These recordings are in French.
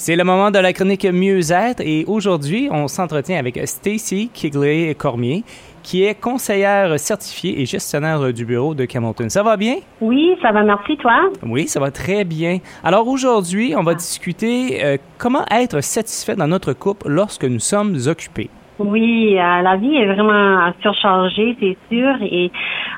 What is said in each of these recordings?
C'est le moment de la chronique Mieux-être et aujourd'hui, on s'entretient avec Stacy Kigley-Cormier, qui est conseillère certifiée et gestionnaire du bureau de Camonton. Ça va bien? Oui, ça va, merci, toi? Oui, ça va très bien. Alors aujourd'hui, on va discuter euh, comment être satisfait dans notre couple lorsque nous sommes occupés. Oui, euh, la vie est vraiment surchargée, c'est sûr, et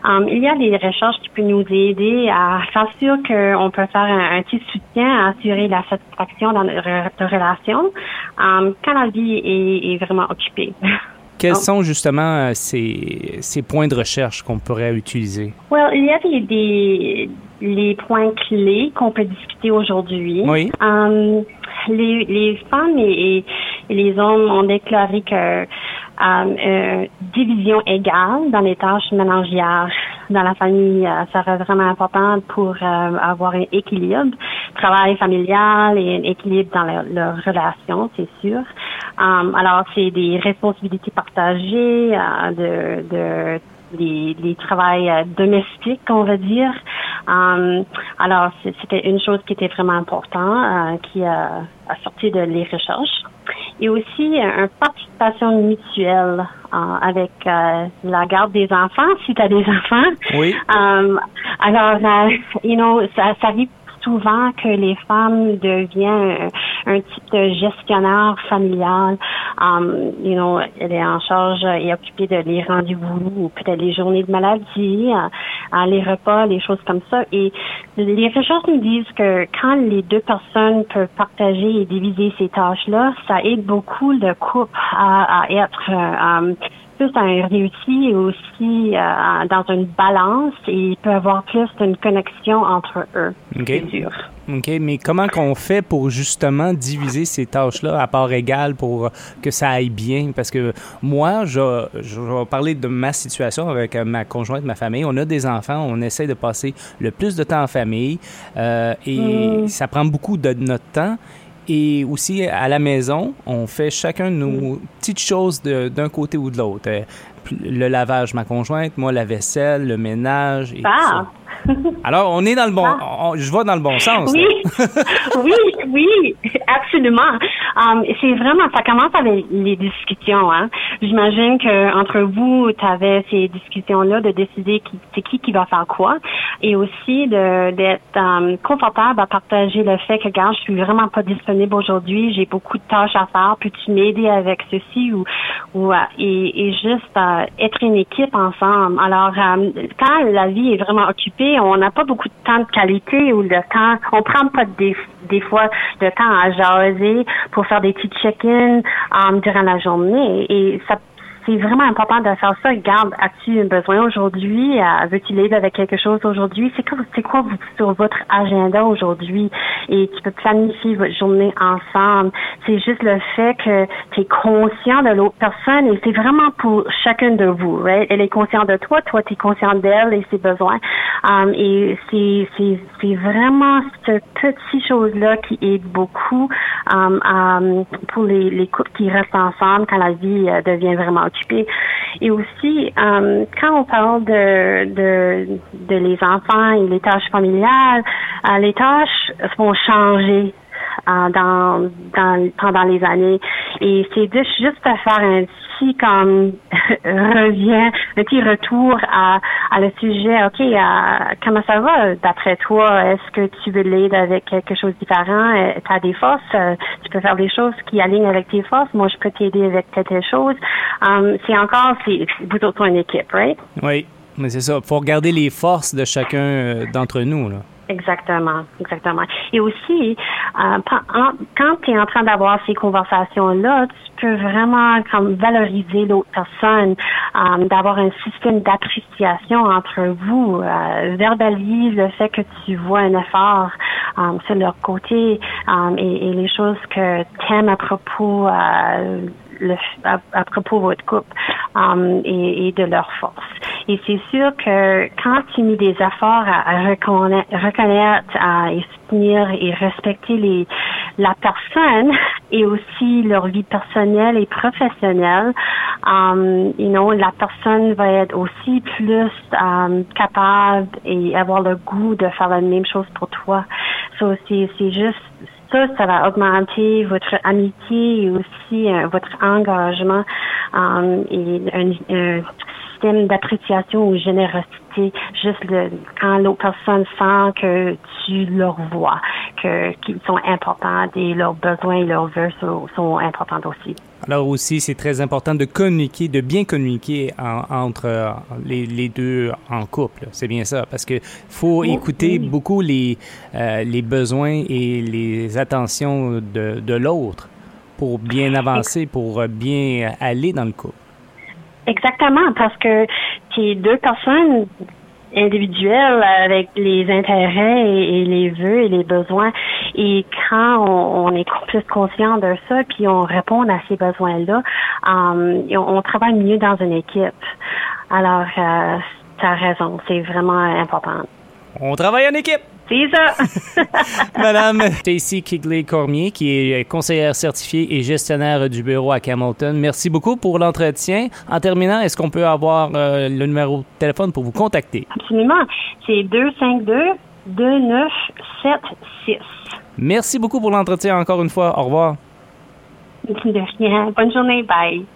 um, il y a des recherches qui peuvent nous aider à sûr qu'on peut faire un, petit soutien à assurer la satisfaction dans notre relation um, quand la vie est, est vraiment occupée. Quels sont justement euh, ces, ces points de recherche qu'on pourrait utiliser? Well, il y a des, des les points clés qu'on peut discuter aujourd'hui. Oui. Um, les, les femmes et, et, les hommes ont déclaré que euh, division égale dans les tâches ménagères dans la famille euh, serait vraiment important pour euh, avoir un équilibre, travail familial et un équilibre dans leurs relations, c'est sûr. Alors, c'est des responsabilités partagées, euh, de, de les, travails euh, domestiques, on va dire. Alors, c'était une chose qui était vraiment importante, euh, qui a, sorti de les recherches. Et aussi une participation mutuelle avec la garde des enfants, si tu as des enfants. Oui. Um, alors, you know, ça, ça arrive souvent que les femmes deviennent un, type de gestionnaire familial. Um, you know, elle est en charge et occupée de les rendez-vous ou peut-être les journées de maladie, euh, les repas, les choses comme ça. Et les recherches nous disent que quand les deux personnes peuvent partager et diviser ces tâches-là, ça aide beaucoup le couple à, à être euh, plus un réussi et aussi euh, dans une balance et il peut avoir plus d'une connexion entre eux. C'est. OK, mais comment qu'on fait pour justement diviser ces tâches-là à part égale pour que ça aille bien? Parce que moi, je, je vais parler de ma situation avec ma conjointe, ma famille. On a des enfants, on essaie de passer le plus de temps en famille euh, et ça prend beaucoup de notre temps. Et aussi, à la maison, on fait chacun nos petites choses d'un côté ou de l'autre. Euh, le lavage, ma conjointe, moi, la vaisselle, le ménage et ah. Alors, on est dans le bon. Ah. je vais dans le bon sens. Oui, oui, oui, absolument. Um, c'est vraiment, ça commence avec les discussions. Hein. J'imagine que entre vous, tu avais ces discussions-là de décider qui, c'est qui qui va faire quoi, et aussi de d'être um, confortable à partager le fait que, regarde, je suis vraiment pas disponible aujourd'hui, j'ai beaucoup de tâches à faire, peux-tu m'aider avec ceci ou ou euh, et, et juste euh, être une équipe ensemble? Alors, quand la vie est vraiment occupée, on n'a pas beaucoup de temps de qualité ou le temps, on prend pas des, des fois de temps à jaser pour faire des petits check-ins um, durant la journée et c'est vraiment important de faire ça. Garde, as-tu besoin aujourd'hui? Euh, veux-tu l'aider avec quelque chose aujourd'hui? C'est quoi, c'est quoi sur votre agenda aujourd'hui? Et tu peux planifier votre journée ensemble. C'est juste le fait que tu es conscient de l'autre personne et c'est vraiment pour chacun de vous. Right? Elle est consciente de toi, toi tu es conscient d'elle et ses besoins. Um, et c'est, c'est, c'est vraiment cette petite chose-là qui aide beaucoup um, um, pour les, les couples qui restent ensemble quand la vie euh, devient vraiment et aussi, euh, quand on parle de, de, de, les enfants et les tâches familiales, euh, les tâches vont changer euh, dans, dans, pendant les années. Et c'est juste, à faire un petit comme revient, un petit retour à, à le sujet. Ok, euh, comment ça va? D'après toi Est-ce que tu veux l'aider avec quelque chose de différent? Euh, Tu as des forces, tu peux faire des choses qui alignent avec tes forces. Moi, je peux t'aider avec telle chose. Um, c'est encore, c'est vous autres une équipe, right? Oui, mais c'est ça. Faut regarder les forces de chacun d'entre nous là. Exactement, exactement. Et aussi, euh, quand tu es en train d'avoir ces conversations-là, tu peux vraiment comme valoriser l'autre personne, euh, d'avoir un système d'appréciation entre vous, euh, verbalise le fait que tu vois un effort euh, sur leur côté et, les choses que tu aimes à propos à, propos de votre couple et, et de leur force. Et c'est sûr que quand tu mets des efforts à, reconnaître, à soutenir et respecter les, la personne et aussi leur vie personnelle et professionnelle, um, la personne va être aussi plus um, capable et avoir le goût de faire la même chose pour toi. So, c'est juste ça, ça va augmenter votre amitié et aussi euh, votre engagement um, et un, un système d'appréciation ou générosité. Juste le, quand l'autre personne sent que tu leur vois, que qu'ils sont importants et leurs besoins et leurs vœux sont, sont importants aussi. Alors aussi, c'est très important de communiquer, de bien communiquer entre les, les, deux en couple. C'est bien ça, parce que faut écouter beaucoup les, euh, les besoins et les attentions de, de l'autre pour bien avancer, pour bien aller dans le couple. Exactement, parce que ces deux personnes individuelles avec les intérêts et, les vœux et les besoins. Et quand on, est plus conscient de ça, puis on répond à ces besoins-là, um, on, travaille mieux dans une équipe. Alors, euh, tu as raison, c'est vraiment important. On travaille en équipe. C'est ça. Madame Stacy Kigley-Cormier, qui est conseillère certifiée et gestionnaire du bureau à Camilton, merci beaucoup pour l'entretien. En terminant, est-ce qu'on peut avoir euh, le numéro de téléphone pour vous contacter? Absolument. C'est 252-2976. Merci beaucoup pour l'entretien encore une fois. Au revoir. Bonne journée. Bye.